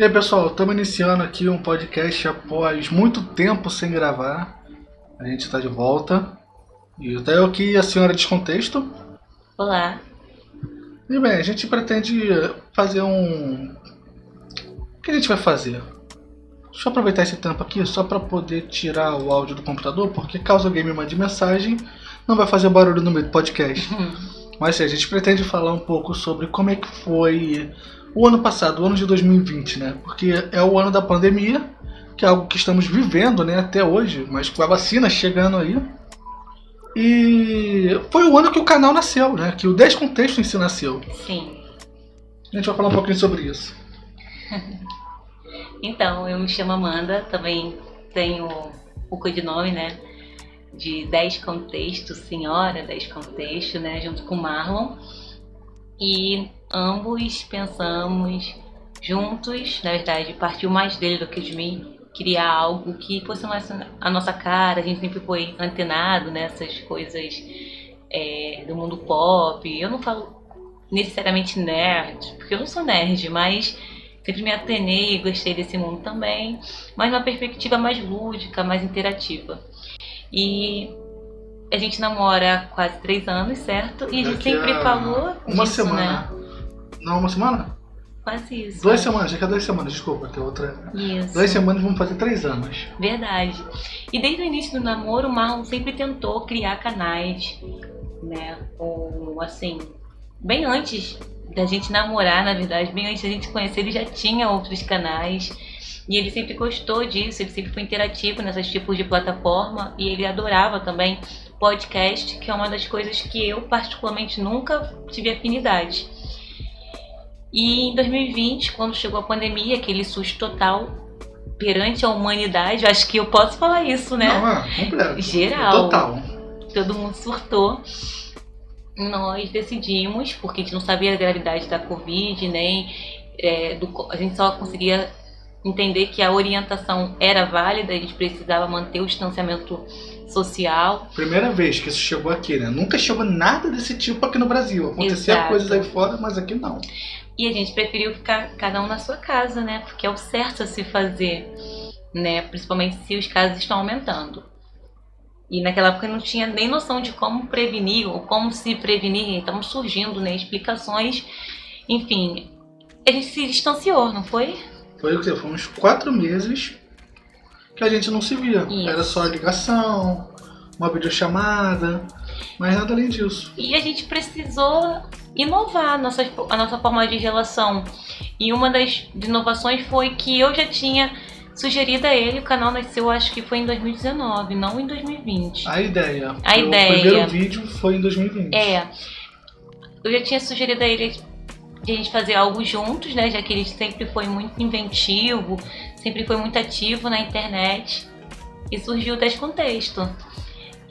E aí, pessoal, estamos iniciando aqui um podcast após muito tempo sem gravar. A gente está de volta. E até eu aqui a senhora Descontexto. Olá. E bem, a gente pretende fazer um. O que a gente vai fazer? Deixa eu aproveitar esse tempo aqui só para poder tirar o áudio do computador, porque caso alguém me mande mensagem, não vai fazer barulho no meio do podcast. Mas sim, a gente pretende falar um pouco sobre como é que foi o ano passado, o ano de 2020, né? Porque é o ano da pandemia, que é algo que estamos vivendo, né, até hoje, mas com a vacina chegando aí. E foi o ano que o canal nasceu, né? Que o Descontexto em si nasceu. Sim. A gente vai falar um pouquinho sobre isso. Então, eu me chamo Amanda, também tenho o codinome, né? De 10 Contexto, Senhora 10 Contexto, né? Junto com Marlon. E ambos pensamos juntos, na verdade, partiu mais dele do que de mim, criar algo que fosse mais a nossa cara. A gente sempre foi antenado nessas coisas é, do mundo pop. Eu não falo necessariamente nerd, porque eu não sou nerd, mas sempre me atenei e gostei desse mundo também, mas numa perspectiva mais lúdica, mais interativa. E a gente namora há quase três anos, certo? E a gente Daqui sempre a falou Uma disso, né? semana. Não, uma semana? Quase isso. Duas semanas, já que é duas semanas, desculpa, tem outra. Isso. Duas semanas vamos fazer três anos. Verdade. E desde o início do namoro, o Marlon sempre tentou criar canais, né? Ou assim, bem antes da gente namorar, na verdade, bem antes da gente conhecer, ele já tinha outros canais. E ele sempre gostou disso, ele sempre foi interativo nesses tipos de plataforma e ele adorava também podcast, que é uma das coisas que eu particularmente nunca tive afinidade. E em 2020, quando chegou a pandemia, aquele susto total perante a humanidade, acho que eu posso falar isso, né? Não, é completo. Geral. Total. Todo mundo surtou. Nós decidimos, porque a gente não sabia a gravidade da Covid, nem é, do a gente só conseguia entender que a orientação era válida, a gente precisava manter o distanciamento social. Primeira vez que isso chegou aqui, né? Nunca chegou nada desse tipo aqui no Brasil. Acontecia Exato. coisas aí fora, mas aqui não. E a gente preferiu ficar cada um na sua casa, né? Porque é o certo a se fazer, né? Principalmente se os casos estão aumentando. E naquela época não tinha nem noção de como prevenir ou como se prevenir. Estavam surgindo, né? Explicações. Enfim, a gente se distanciou, não foi? Foi o que? Foi uns quatro meses que a gente não se via. Isso. Era só ligação, uma videochamada, mas nada além disso. E a gente precisou inovar a nossa, a nossa forma de relação. E uma das inovações foi que eu já tinha sugerido a ele, o canal nasceu acho que foi em 2019, não em 2020. A ideia. A o ideia. primeiro vídeo foi em 2020. É, eu já tinha sugerido a ele de a gente fazer algo juntos, né? Já que ele sempre foi muito inventivo, sempre foi muito ativo na internet. E surgiu o Descontexto.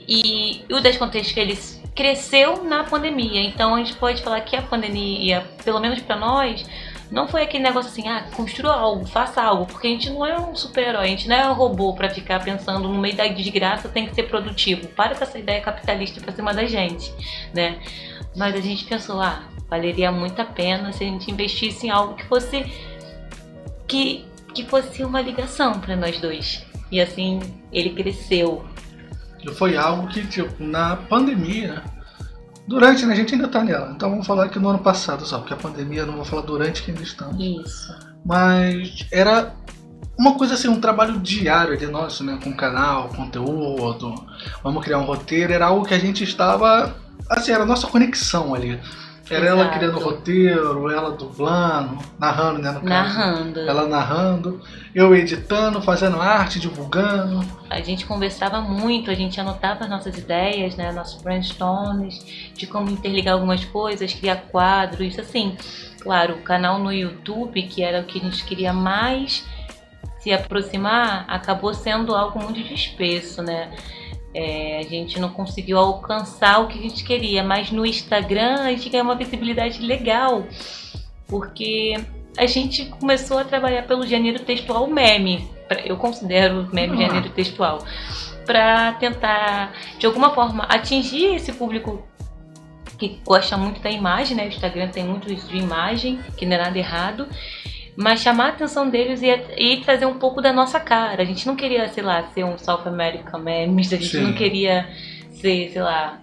E o Descontexto ele cresceu na pandemia. Então a gente pode falar que a pandemia, pelo menos pra nós, não foi aquele negócio assim, ah, construa algo, faça algo, porque a gente não é um super-herói, a gente não é um robô pra ficar pensando no meio da desgraça tem que ser produtivo. Para com essa ideia capitalista pra cima da gente, né? Mas a gente pensou, ah, valeria muito a pena se a gente investisse em algo que fosse que, que fosse uma ligação para nós dois. E assim ele cresceu. Foi algo que, tipo, na pandemia, durante, né, a gente ainda tá nela. Então vamos falar que no ano passado só, porque a pandemia, não vou falar durante que ainda estamos. Isso. Mas era uma coisa assim, um trabalho diário de nosso, né? Com canal, conteúdo, vamos criar um roteiro, era algo que a gente estava. Assim, era a nossa conexão ali. Era ela Exato. criando o roteiro, ela dublando, narrando, né? No caso. Narrando. Ela narrando, eu editando, fazendo arte, divulgando. A gente conversava muito, a gente anotava as nossas ideias, né, nossos brainstorms, de como interligar algumas coisas, criar quadros, assim. Claro, o canal no YouTube, que era o que a gente queria mais se aproximar, acabou sendo algo muito disperso, né? É, a gente não conseguiu alcançar o que a gente queria, mas no Instagram a gente ganhou uma visibilidade legal, porque a gente começou a trabalhar pelo gênero textual meme. Eu considero meme Ah. gênero textual. Para tentar, de alguma forma, atingir esse público que gosta muito da imagem, né? O Instagram tem muito isso de imagem, que não é nada errado. Mas chamar a atenção deles e, e trazer um pouco da nossa cara. A gente não queria, sei lá, ser um South American Memes, a gente Sim. não queria ser, sei lá.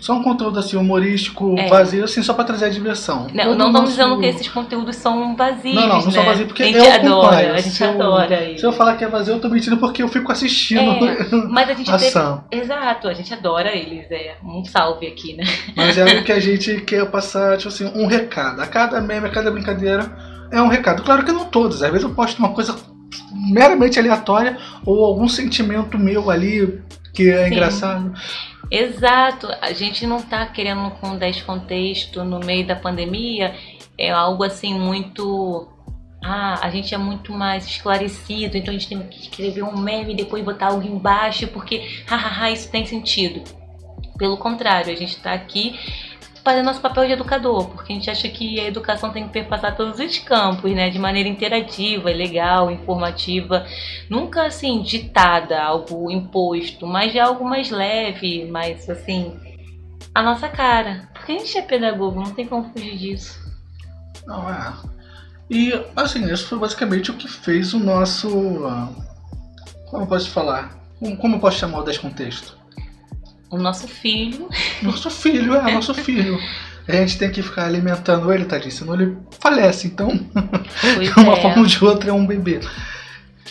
Só um conteúdo assim humorístico, É. vazio, assim, só pra trazer a diversão. Não, Todo não estamos nosso- dizendo que esses conteúdos são vazios. Não, não, não né? são vazios porque a gente eu adora, acompanho. a gente se eu, adora eles. Se eu falar que é vazio, eu tô mentindo porque eu fico assistindo É, mas a gente a teve. ação. Exato, a gente adora eles. É um salve aqui, né? Mas é algo que a gente quer passar, tipo assim, um recado. A cada meme, a cada brincadeira é um recado. Claro que não todos. Às vezes eu posto uma coisa meramente aleatória ou algum sentimento meu ali que é Sim. engraçado. Exato, a gente não tá querendo com descontexto no meio da pandemia, é algo assim muito. Ah, a gente é muito mais esclarecido, então a gente tem que escrever um meme e depois botar algo embaixo, porque hahaha, isso tem sentido. Pelo contrário, a gente tá aqui fazendo nosso papel de educador, porque a gente acha que a educação tem que perpassar todos os campos, né? De maneira interativa, legal, informativa. Nunca assim, ditada, algo imposto, mas de algo mais leve, mais assim, a nossa cara. Porque a gente é pedagogo, não tem como fugir disso. Não é. E assim, isso foi basicamente o que fez o nosso. ah, Como eu posso falar? Como eu posso chamar o descontexto? O nosso filho, Nosso filho, é, nosso filho. A gente tem que ficar alimentando ele, tadinho, senão ele falece. Então, de uma é. forma ou de outra, é um bebê.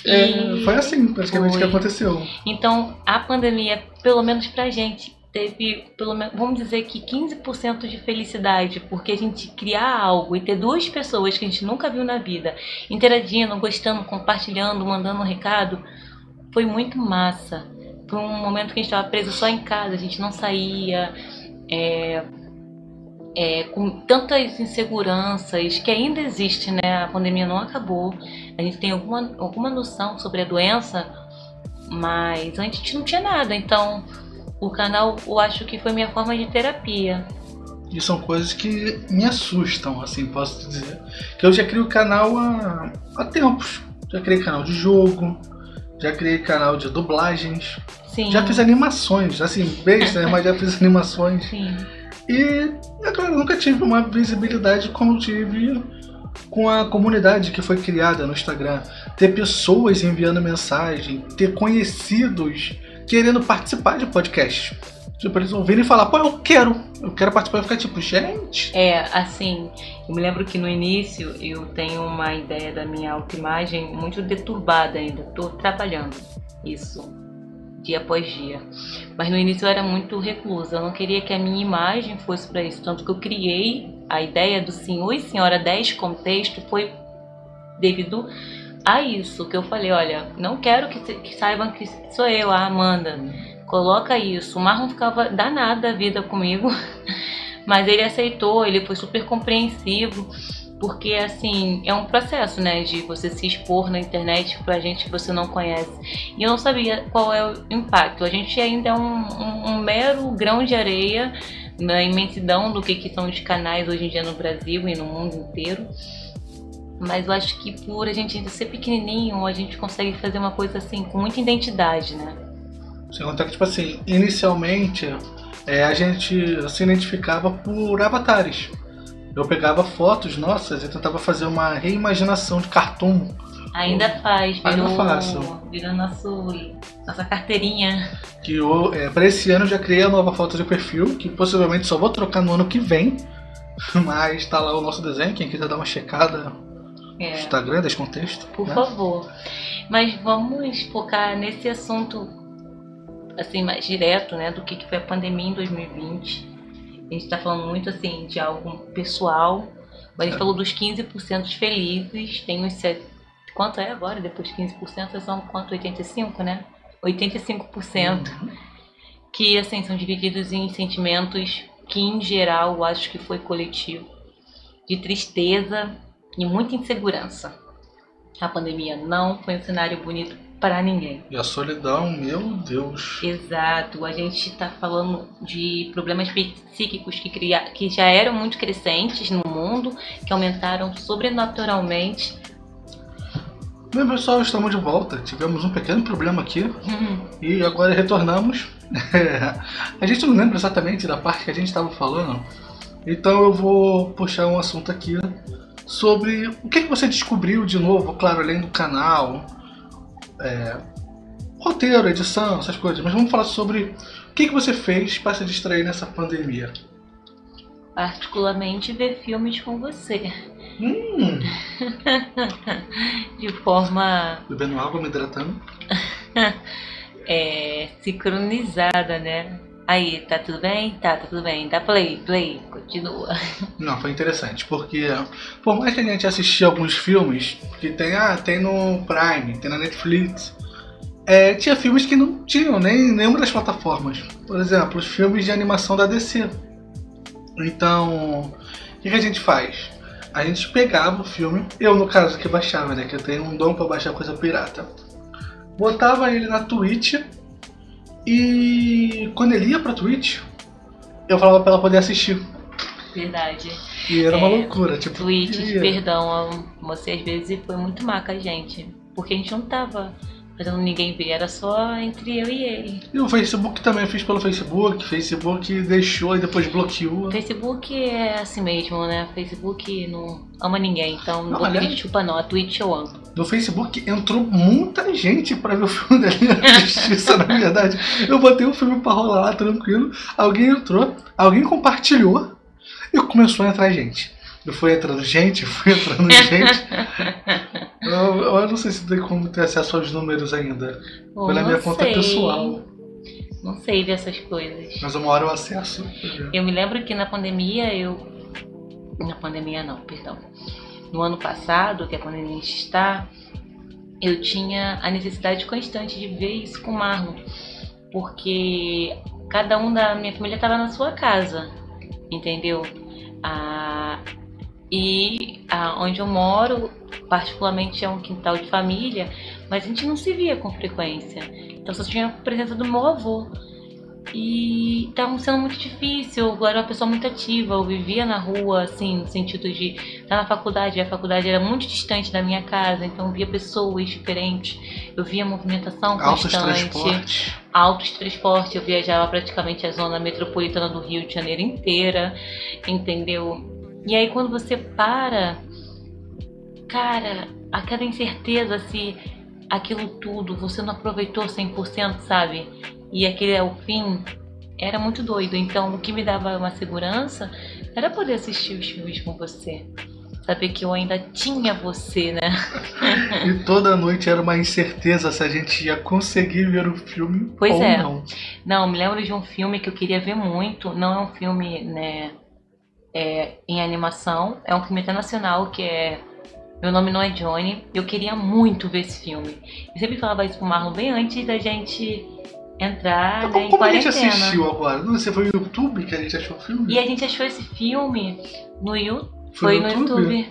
É, foi assim, praticamente, o que Foi. aconteceu. Então, a pandemia, pelo menos pra gente, teve, pelo menos, vamos dizer que 15% de felicidade, porque a gente criar algo e ter duas pessoas que a gente nunca viu na vida, interagindo, gostando, compartilhando, mandando um recado, foi muito massa. Foi um momento que a gente estava preso só em casa, a gente não saía, é, é, com tantas inseguranças que ainda existe, né? A pandemia não acabou. A gente tem alguma, alguma noção sobre a doença, mas antes a gente não tinha nada. Então, o canal eu acho que foi minha forma de terapia. E são coisas que me assustam, assim, posso dizer. Que eu já criei o canal há, há tempos. Já criei canal de jogo, já criei canal de dublagens, Sim. já fiz animações, assim, besta, mas já fiz animações. Sim. E, é claro, eu nunca tive uma visibilidade como tive com a comunidade que foi criada no Instagram. Ter pessoas enviando mensagem, ter conhecidos querendo participar de podcast. Tipo, eles ouvirem e falar, pô, eu quero, eu quero participar. Eu ficar tipo, gente, É, assim, eu me lembro que no início eu tenho uma ideia da minha autoimagem muito deturbada ainda. Tô trabalhando isso dia após dia. Mas no início eu era muito reclusa. Eu não queria que a minha imagem fosse para isso. Tanto que eu criei a ideia do Senhor e Senhora 10 contexto foi devido a isso que eu falei, olha, não quero que, que saibam que sou eu, a Amanda. Coloca isso. O Marlon ficava danado da vida comigo. Mas ele aceitou, ele foi super compreensivo, porque assim, é um processo, né, de você se expor na internet pra gente que você não conhece. E eu não sabia qual é o impacto. A gente ainda é um, um- um mero grão de areia na imensidão do que, que são os canais hoje em dia no Brasil e no mundo inteiro. Mas eu acho que por a gente ainda ser pequenininho, a gente consegue fazer uma coisa assim com muita identidade, né? Sem contar que, tipo assim, inicialmente é, a gente se identificava por avatares. Eu pegava fotos nossas e tentava fazer uma reimaginação de cartoon. Ainda faz, Ainda virou, faço. virou nosso, nossa carteirinha. Que eu, é, para esse ano eu já criei a nova foto de perfil, que possivelmente só vou trocar no ano que vem. Mas tá lá o nosso desenho, quem quiser dar uma checada no É, Instagram, Descontexto. por né? favor. Mas vamos focar nesse assunto assim mais direto, né, do que que foi a pandemia em 2020. A gente tá falando muito assim de algo pessoal. Mas a gente É. falou dos 15% felizes, tem os set... quanto é agora? Depois de 15% são quanto 85, né? 85%. que assim são divididos em sentimentos que em geral eu acho que foi coletivo de tristeza e muita insegurança. A pandemia não foi um cenário bonito para ninguém. E a solidão, meu Deus. Exato, a gente está falando de problemas psíquicos que, cria... que já eram muito crescentes no mundo, que aumentaram sobrenaturalmente. Bem, pessoal, estamos de volta. Tivemos um pequeno problema aqui e agora retornamos. a gente não lembra exatamente da parte que a gente estava falando, então eu vou puxar um assunto aqui sobre o que, que você descobriu de novo, claro, além do canal, é, roteiro, edição, essas coisas. Mas vamos falar sobre o que, que você fez para se distrair nessa pandemia. Particularmente ver filmes com você. Hum, De forma bebendo água, me hidratando. é, sincronizada, né? Aí, tá tudo bem? Tá, tá tudo bem. Dá play, play, continua. Não, foi interessante, porque por mais que a gente assistia alguns filmes, que tem, ah, tem no Prime, tem na Netflix, é, tinha filmes que não tinham nem nenhuma das plataformas. Por exemplo, os filmes de animação da DC. Então, o que, que a gente faz? A gente pegava o filme, eu no caso que baixava, né? Que eu tenho um dom pra baixar coisa pirata. Botava ele na Twitch e quando ele ia pra Twitch, eu falava pra ela poder assistir. Verdade. E era uma É, loucura, tipo. Twitch, ia. perdão, você às vezes foi muito má com a gente. Porque a gente não tava fazendo ninguém ver, era só entre eu e ele. E o Facebook também eu fiz pelo Facebook, Facebook deixou e depois bloqueou. Facebook é assim mesmo, né? Facebook não ama ninguém, então Não, não aliás- chupa não, a Twitch eu amo. No Facebook entrou muita gente pra ver o filme da Liga da Justiça, na verdade. Eu botei o filme pra rolar lá tranquilo, alguém entrou, alguém compartilhou e começou a entrar gente. Eu fui entrando gente, fui entrando gente. Eu, eu não sei se tem como ter acesso aos números ainda. Bom, na minha não conta sei. pessoal. Não sei dessas coisas. Mas uma hora eu acesso. Eu me lembro que na pandemia eu. Na pandemia não, perdão. No ano passado, que é quando a gente está, eu tinha a necessidade constante de ver isso com o Marlon. Porque cada um da minha família estava na sua casa, entendeu? Ah, e ah, onde eu moro, particularmente é um quintal de família, mas a gente não se via com frequência. Então só tinha a presença do meu avô. E estava sendo muito difícil, eu era uma pessoa muito ativa, eu vivia na rua, assim, no sentido de estar na faculdade, a faculdade era muito distante da minha casa, então eu via pessoas diferentes, eu via movimentação Altos constante, transportes. altos transportes, eu viajava praticamente a zona metropolitana do Rio de Janeiro inteira, entendeu? E aí quando você para, cara, aquela incerteza se aquilo tudo você não aproveitou 100%, sabe? E aquele é o fim, era muito doido. Então o que me dava uma segurança era poder assistir os filmes com você. Saber que eu ainda tinha você, né? E toda noite era uma incerteza se a gente ia conseguir ver o filme Pois ou é. não. Não, me lembro de um filme que eu queria ver muito. Não é um filme, né, é, em animação. É um filme internacional que é Meu Nome Não é Johnny. Eu queria muito ver esse filme. Eu sempre falava isso pro Marlon bem antes da gente entrar Então, né, como a gente quarentena. assistiu agora? Não, você foi no YouTube que a gente achou o filme? E a gente achou esse filme no YouTube. Foi no YouTube.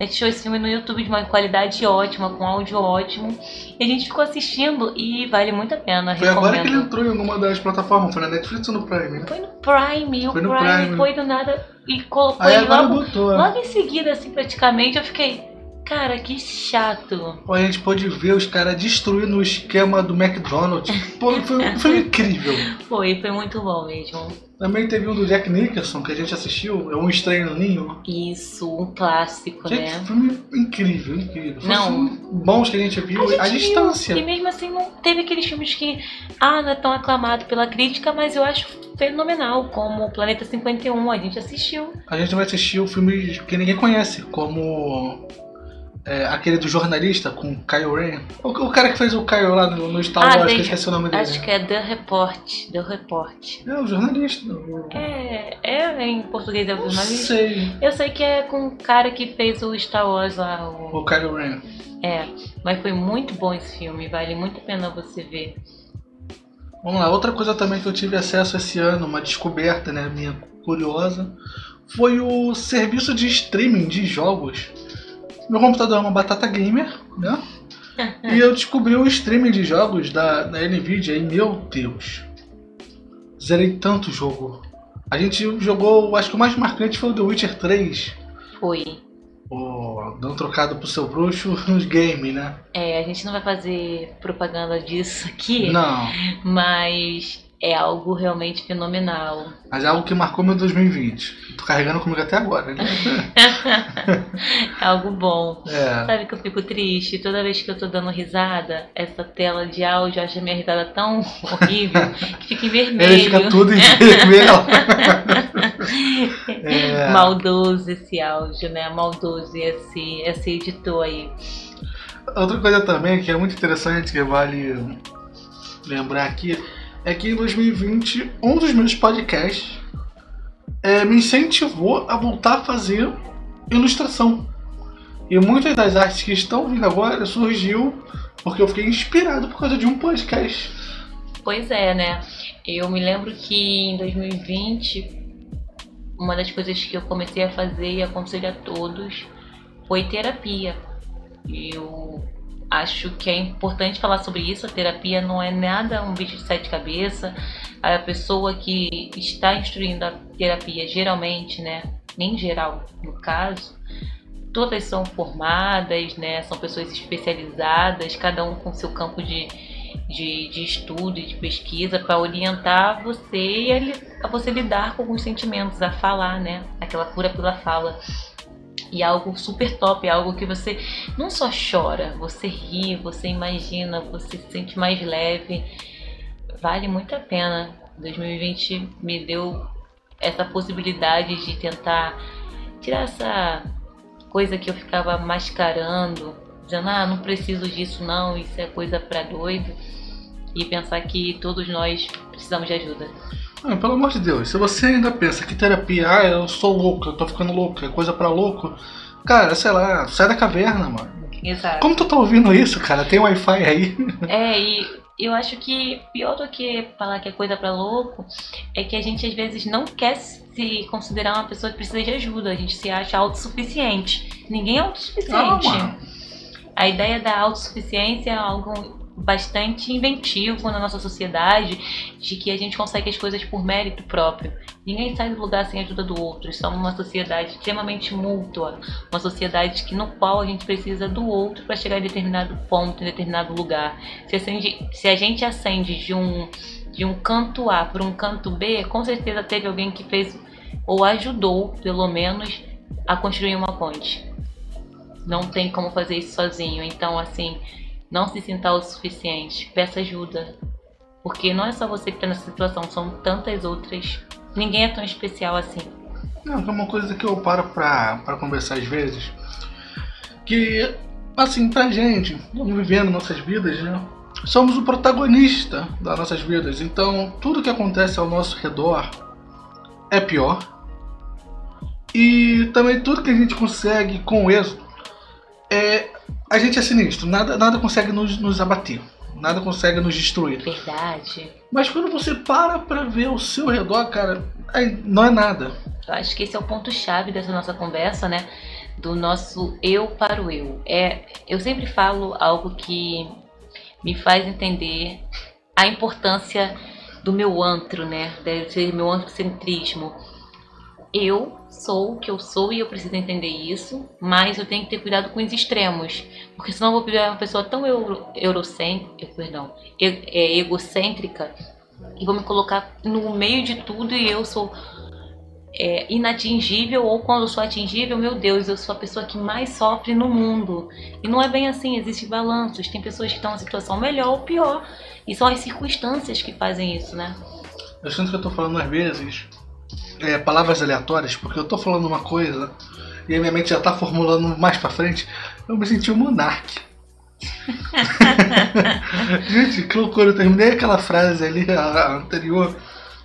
A gente achou esse filme no YouTube de uma qualidade ótima, com áudio ótimo. E a gente ficou assistindo e vale muito a pena. Foi agora que ele recomendo. entrou em alguma das plataformas, foi na Netflix ou no Prime, né? Foi no Prime, o Foi no Prime, Prime. foi do nada e colocou Aí ele logo, botou. logo em seguida, assim, praticamente, eu fiquei, cara, que chato. Ó, A gente pôde ver os caras destruindo o esquema do McDonald's. Pô, foi, foi incrível. Foi, foi muito bom mesmo. Também teve um do Jack Nicholson que a gente assistiu, é Um Estranho no Ninho. Isso, um clássico, Gente, né? filme incrível, incrível. Foi Não. filme bons que a gente viu A à distância. E mesmo assim, não teve aqueles filmes que, ah, não é tão aclamado pela crítica, mas eu acho fenomenal, como Planeta 51, a gente assistiu. A gente vai assistir o filme que ninguém conhece, como é, aquele do jornalista com o Kyle Ren. O, o cara que fez o Kyle lá no, no Star Ah, Wars, que eu tem- esqueci o nome dele. Acho que é The Report, The Report. É, o jornalista. o- É, é em português é o jornalista. sei. Eu sei que é com o cara que fez o Star Wars lá, o... O Kylo Ren. É, mas foi muito bom esse filme, vale muito a pena você ver. Vamos lá, outra coisa também que eu tive acesso esse ano, uma descoberta, né, minha curiosa, foi o serviço de streaming de jogos. Meu computador é uma batata gamer, né? E eu descobri o streaming de jogos da, da Nvidia e meu Deus, zerei tanto jogo. A gente jogou, acho que o mais marcante foi o The Witcher 3, Foi. o, dando trocado pro seu bruxo nos games, né? É, a gente não vai fazer propaganda disso aqui, Não, mas é algo realmente fenomenal. Mas é algo que marcou meu 2020. Tô carregando comigo até agora, né? é algo bom. É. Sabe que eu fico triste toda vez que eu tô dando risada, essa tela de áudio acha minha risada tão horrível que fica em vermelho. Ele fica tudo em vermelho. é. Maldoso esse áudio, né? Maldoso esse, esse editor aí. Outra coisa também que é muito interessante, que vale lembrar aqui, é que em 2020 um dos meus podcasts é, me incentivou a voltar a fazer ilustração. E muitas das artes que estão vindo agora surgiu porque eu fiquei inspirado por causa de um podcast. Pois é, né? Eu me lembro que em 2020 uma das coisas que eu comecei a fazer e aconselho a todos foi terapia. Eu acho que é importante falar sobre isso. A terapia não é nada um bicho de sete cabeças. A pessoa que está instruindo a terapia, geralmente, né, em geral, no caso, todas são formadas, né, são pessoas especializadas, cada um com seu campo de, de, de estudo e de pesquisa para orientar você e a, a você lidar com alguns sentimentos, a falar, né, aquela cura pela fala. E algo super top, é algo que você não só chora, você ri, você imagina, você se sente mais leve. Vale muito a pena. 2020 me deu essa possibilidade de tentar tirar essa coisa que eu ficava mascarando, dizendo, ah, não preciso disso não, isso é coisa para doido. E pensar que todos nós precisamos de ajuda. Ah, pelo amor de Deus, se você ainda pensa que terapia, ah, eu sou louco, eu tô ficando louco, é coisa pra louco, cara, sei lá, sai da caverna, mano. Exato. Como tu tá ouvindo isso, cara? Tem Wi-Fi aí? É, e eu acho que pior do que falar que é coisa pra louco é que a gente às vezes não quer se considerar uma pessoa que precisa de ajuda, a gente se acha autossuficiente. Ninguém é autossuficiente. Não, mano. A ideia da autossuficiência é algo bastante inventivo na nossa sociedade, de que a gente consegue as coisas por mérito próprio. Ninguém sai do lugar sem a ajuda do outro. Somos uma sociedade extremamente mútua, uma sociedade que no qual a gente precisa do outro para chegar em determinado ponto, em determinado lugar. Se, acende, se a gente acende de um de um canto A para um canto B, com certeza teve alguém que fez ou ajudou, pelo menos, a construir uma ponte. Não tem como fazer isso sozinho. Então, assim, não se sinta o suficiente. Peça ajuda. Porque não é só você que está nessa situação, são tantas outras. Ninguém é tão especial assim. Não, é uma coisa que eu paro pra, pra conversar às vezes. Que, assim, pra gente, vivendo nossas vidas, né? Somos o protagonista das nossas vidas. Então, tudo que acontece ao nosso redor é pior. E também tudo que a gente consegue com êxito é. A gente é sinistro, nada, nada consegue nos, nos abater, nada consegue nos destruir. Verdade. Mas quando você para pra ver ao seu redor, cara, aí não é nada. Eu acho que esse é o ponto-chave dessa nossa conversa, né? Do nosso eu para o eu. É, eu sempre falo algo que me faz entender a importância do meu antro, né? Deve ser meu antrocentrismo. Eu sou o que eu sou e eu preciso entender isso, mas eu tenho que ter cuidado com os extremos, porque senão eu vou virar uma pessoa tão euro, eurocêntrica, perdão, é, egocêntrica e vou me colocar no meio de tudo e eu sou é, inatingível ou quando eu sou atingível, meu Deus, eu sou a pessoa que mais sofre no mundo. E não é bem assim, existem balanços, tem pessoas que estão em situação melhor ou pior, e são as circunstâncias que fazem isso, né? Eu sinto que eu tô falando às vezes é, palavras aleatórias, porque eu tô falando uma coisa e a minha mente já tá formulando mais pra frente. Eu me senti um monarque. gente, que loucura, eu terminei aquela frase ali, a, a anterior,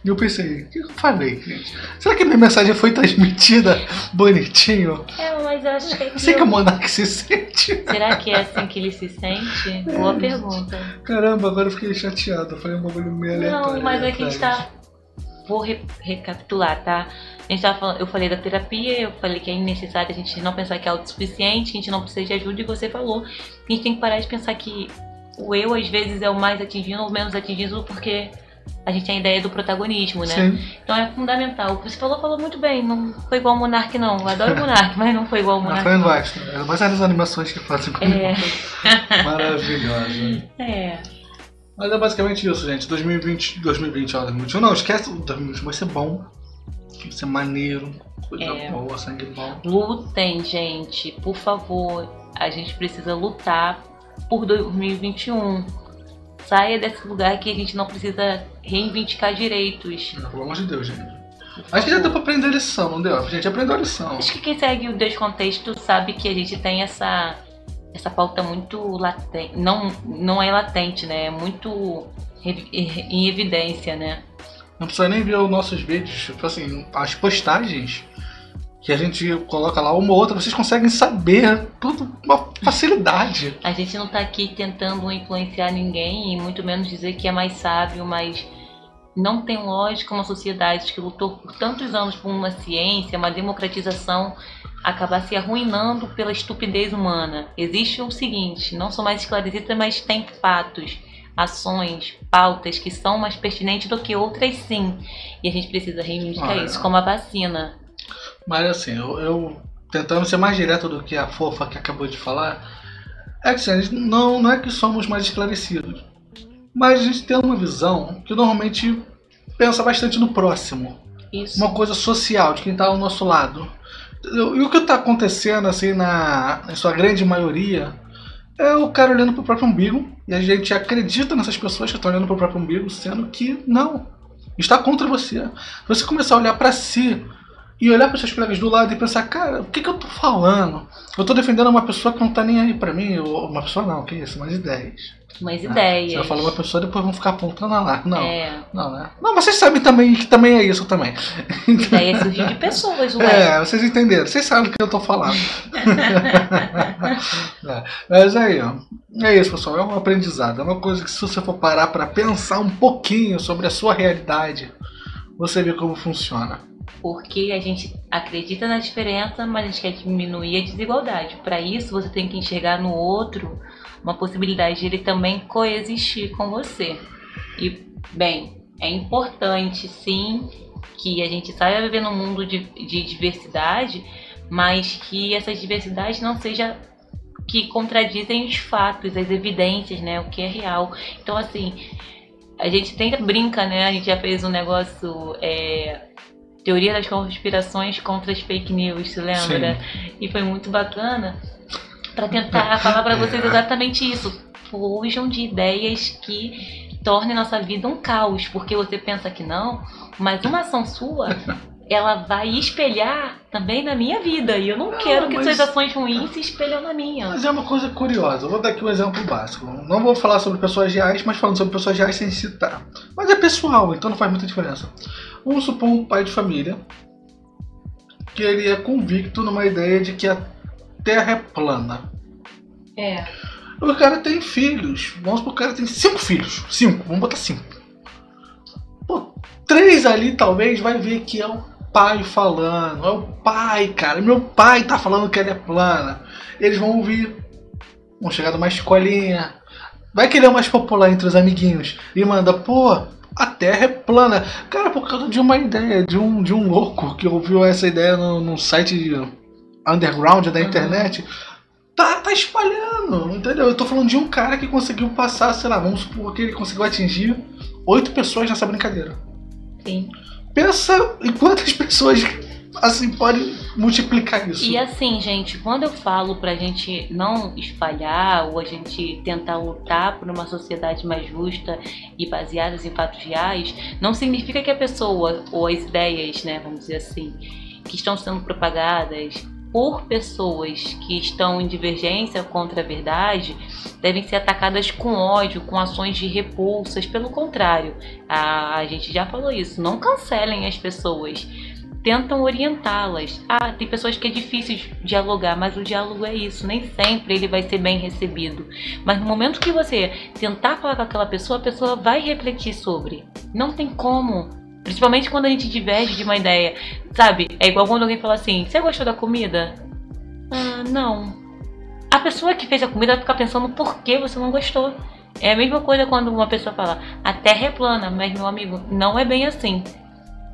e eu pensei, o que eu falei, gente? Será que minha mensagem foi transmitida bonitinho? É, mas eu acho que Eu sei que o monarque se sente. Será que é assim que ele se sente? Boa pergunta. Caramba, agora eu fiquei chateado, eu falei um bagulho meio aleatório. Não, mas é que a gente tá. Vou re- recapitular, tá? A gente tava falando, eu falei da terapia, eu falei que é necessário a gente não pensar que é autossuficiente, a gente não precisa de ajuda, e você falou que a gente tem que parar de pensar que o eu às vezes é o mais atingido ou menos atingido porque a gente tem a ideia do protagonismo, né? Sim. Então é fundamental. O que você falou, falou muito bem. Não foi igual o Monark, não. Eu adoro o Monark, mas não foi igual o Ah, Monark. foi gosto. É mais as animações que fazem comigo. É, Maravilhosa. é. Mas é basicamente isso, gente. 2020, 2020, ó, 2021 não, esquece. 2021 vai ser bom. Vai ser maneiro. Coisa É. boa, sangue bom. Lutem, gente, por favor. A gente precisa lutar por 2021. Saia desse lugar que a gente não precisa reivindicar direitos. Não, Pelo amor de Deus, gente. Acho que já deu pra aprender a lição, não deu? A gente aprendeu a lição. Acho que quem segue o Descontexto sabe que a gente tem essa essa pauta muito latente, não não é latente, né? É muito em evidência, né? Não precisa nem ver os nossos vídeos, tipo assim, as postagens que a gente coloca lá uma ou outra, vocês conseguem saber tudo com uma facilidade. A gente não tá aqui tentando influenciar ninguém e muito menos dizer que é mais sábio, mas não tem lógica uma sociedade que lutou por tantos anos por uma ciência, uma democratização, acabar se arruinando pela estupidez humana. Existe o seguinte, não sou mais esclarecida, mas tem fatos, ações, pautas que são mais pertinentes do que outras sim. E a gente precisa reivindicar Ah, isso, como a vacina. Mas assim, eu, eu tentando ser mais direto do que a fofa que acabou de falar, é que assim, a gente não, não é que somos mais esclarecidos, mas a gente tem uma visão que normalmente pensa bastante no próximo. Isso. uma coisa social de quem está ao nosso lado. E o que está acontecendo, assim, na, na sua grande maioria, é o cara olhando pro próprio umbigo, e a gente acredita nessas pessoas que estão olhando pro próprio umbigo, sendo que não. Está contra você. Você começar a olhar para si e olhar para seus colegas do lado e pensar, cara, o que, que eu tô falando? Eu tô defendendo uma pessoa que não tá nem aí pra mim, ou uma pessoa não, que isso, umas ideias. Umas Ah, ideias. Eu falar uma pessoa, depois vão ficar apontando lá. Não, É, não, né? Não, mas vocês sabem também que também é isso também. ideias surgem de pessoas, ué. É, vocês entenderam, vocês sabem do que eu tô falando. É, mas aí, ó. É isso, pessoal. É um aprendizado. É uma coisa que se você for parar pra pensar um pouquinho sobre a sua realidade, você vê como funciona. Porque a gente acredita na diferença, mas a gente quer diminuir a desigualdade. Para isso, você tem que enxergar no outro uma possibilidade de ele também coexistir com você. E, bem, é importante sim que a gente saiba viver num mundo de, de diversidade, mas que essa diversidade não seja que contradizem os fatos, as evidências, né, o que é real. Então, assim, a gente tenta brinca, né? A gente já fez um negócio é, teoria das conspirações contra as fake news, se lembra? E foi muito bacana para tentar falar para vocês exatamente isso. Fujam de ideias que tornem nossa vida um caos, porque você pensa que não, mas uma ação sua ela vai espelhar também na minha vida. E eu não Não, quero que mas- suas ações ruins se espelham na minha. Mas é uma coisa curiosa. Eu vou dar aqui um exemplo básico. Não vou falar sobre pessoas reais, mas falando sobre pessoas reais sem citar. Mas é pessoal, então não faz muita diferença. Vamos supor um pai de família que ele é convicto numa ideia de que a Terra é plana. É. O cara tem filhos. Vamos supor que o cara tem cinco filhos. Cinco, vamos botar cinco. Pô, três ali talvez vai ver que é o pai falando. É o pai, cara. Meu pai tá falando que ela é plana. Eles vão ouvir. Vão chegar numa escolinha. Vai que ele é o mais popular entre os amiguinhos. E manda, pô, a Terra é plana. Cara, por causa de uma ideia, de um, de um louco que ouviu essa ideia no, num site underground da Uhum. internet. Tá, tá espalhando, entendeu? Eu tô falando de um cara que conseguiu passar, sei lá, vamos supor que ele conseguiu atingir oito pessoas nessa brincadeira. Sim. Pensa em quantas pessoas assim podem multiplicar isso. E assim, gente, quando eu falo pra gente não espalhar ou a gente tentar lutar por uma sociedade mais justa e baseada em fatos reais, não significa que a pessoa ou as ideias, né, vamos dizer assim, que estão sendo propagadas por pessoas que estão em divergência contra a verdade devem ser atacadas com ódio, com ações de repulsas. Pelo contrário, a, a gente já falou isso. Não cancelem as pessoas tentam orientá-las. Ah, tem pessoas que é difícil dialogar, mas o diálogo é isso, nem sempre ele vai ser bem recebido. Mas no momento que você tentar falar com aquela pessoa, a pessoa vai refletir sobre. Não tem como. Principalmente quando a gente diverge de uma ideia. Sabe? É igual quando alguém fala assim: Você gostou da comida? Ah, não. A pessoa que fez a comida vai ficar pensando por que você não gostou. É a mesma coisa quando uma pessoa fala: A terra é plana, mas meu amigo, não é bem assim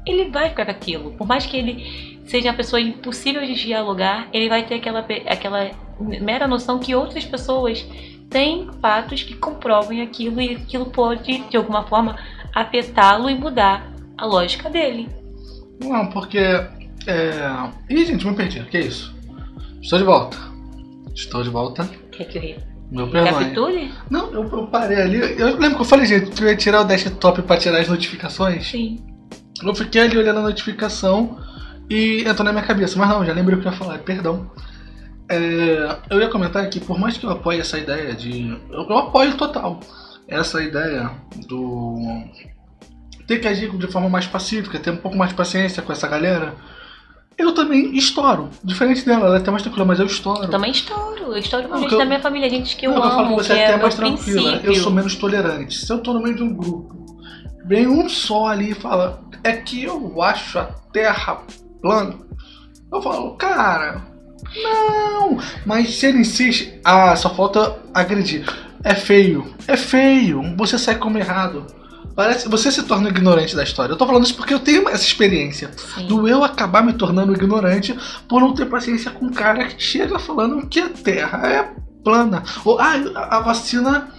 ele vai ficar com aquilo. Por mais que ele seja uma pessoa impossível de dialogar, ele vai ter aquela, aquela mera noção que outras pessoas tem fatos que comprovem aquilo e aquilo pode, de alguma forma, afetá-lo e mudar a lógica dele. Não, porque. É... Ih, gente, me perdi. Que isso? Estou de volta. Estou de volta. Quer que eu ria? Meu perdão. Capitule? Não, eu, eu parei ali. Eu lembro que eu falei, gente, que eu ia tirar o desktop pra tirar as notificações. Sim. Eu fiquei ali olhando a notificação e entrou na minha cabeça. Mas não, já lembrei o que eu ia falar, perdão. É, eu ia comentar que por mais que eu apoie essa ideia de. Eu, eu apoio total essa ideia do. Ter que agir de forma mais pacífica, ter um pouco mais de paciência com essa galera. Eu também estouro. Diferente dela, ela é até mais tranquila, mas eu estouro. Eu também estouro. Eu estouro com Não, gente eu- da minha família, gente que eu Não, eu amo, falo que você é é até mais tranquila. princípio. Eu sou menos tolerante. Se eu tô no meio de um grupo, vem um só ali e fala, é que eu acho a Terra plana. Eu falo, cara, não. Mas se ele insiste, ah, só falta agredir. É feio, é feio. Você sai como errado. Parece, você se torna ignorante da história. Eu tô falando isso porque eu tenho essa experiência Sim. do eu acabar me tornando ignorante por não ter paciência com um cara que chega falando que a Terra é plana. Ou, ah, a vacina,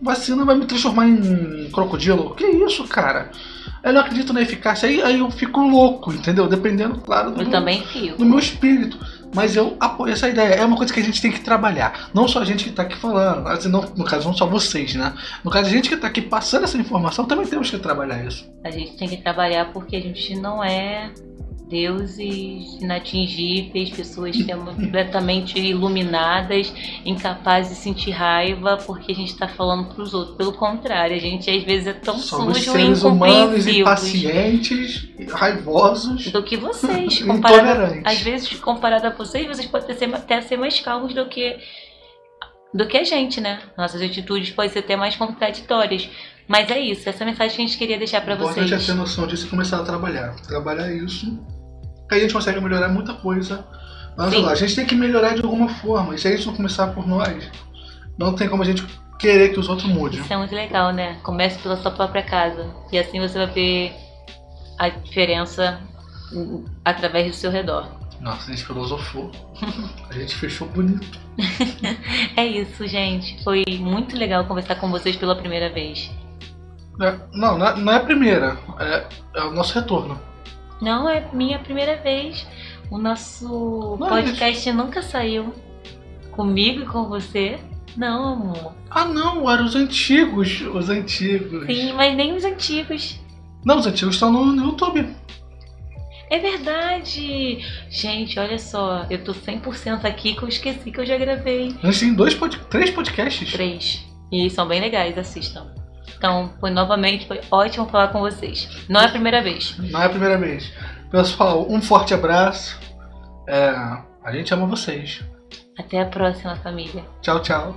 vacina vai me transformar em crocodilo. Que isso, cara? Eu não acredito na eficácia. Aí, aí eu fico louco, entendeu? Dependendo, claro, do, Eu meu, também fico. do meu espírito. Mas eu apoio essa ideia. É uma coisa que a gente tem que trabalhar. Não só a gente que tá aqui falando. não- no caso, não só vocês, né? No caso, a gente que tá aqui passando essa informação, também temos que trabalhar isso. A gente tem que trabalhar porque a gente não é deuses inatingíveis, pessoas completamente iluminadas, incapazes de sentir raiva porque a gente tá falando pros outros. Pelo contrário, a gente às vezes é tão Somos sujo e seres humanos incompreensível impacientes, raivosos. do que vocês. Comparado, Intolerantes. às vezes, comparado a vocês, vocês podem ser, até ser mais calmos do que do que a gente, né? Nossas atitudes podem ser até mais contraditórias. Mas é isso, essa mensagem que a gente queria deixar pra O importante é vocês. ter noção disso e começar a trabalhar. Trabalhar isso, que a gente consegue melhorar muita coisa. Mas lá, a gente tem que melhorar de alguma forma. E se a gente não começar por nós, não tem como a gente querer que os outros mudem. Isso é muito legal, né? Comece pela sua própria casa. E assim você vai ver a diferença através do seu redor. Nossa, a gente filosofou. A gente fechou bonito. É isso, gente. Foi muito legal conversar com vocês pela primeira vez. É, não, não é, não é a primeira. É, é o nosso retorno. Não é minha primeira vez. O nosso Não, podcast nunca saiu comigo e com você. Não, amor. Ah não, eram os antigos. Os antigos. Sim, mas nem os antigos. Não, os antigos estão no, no YouTube. É verdade! Gente, olha só, eu tô 100% aqui que eu esqueci que eu já gravei. A gente tem dois pod três podcasts. Três. E são bem legais, assistam. Então, foi novamente, foi ótimo falar com vocês. Não é a primeira vez. Não é a primeira vez. Pessoal, um forte abraço. É, a gente ama vocês. Até a próxima, família. Tchau, tchau.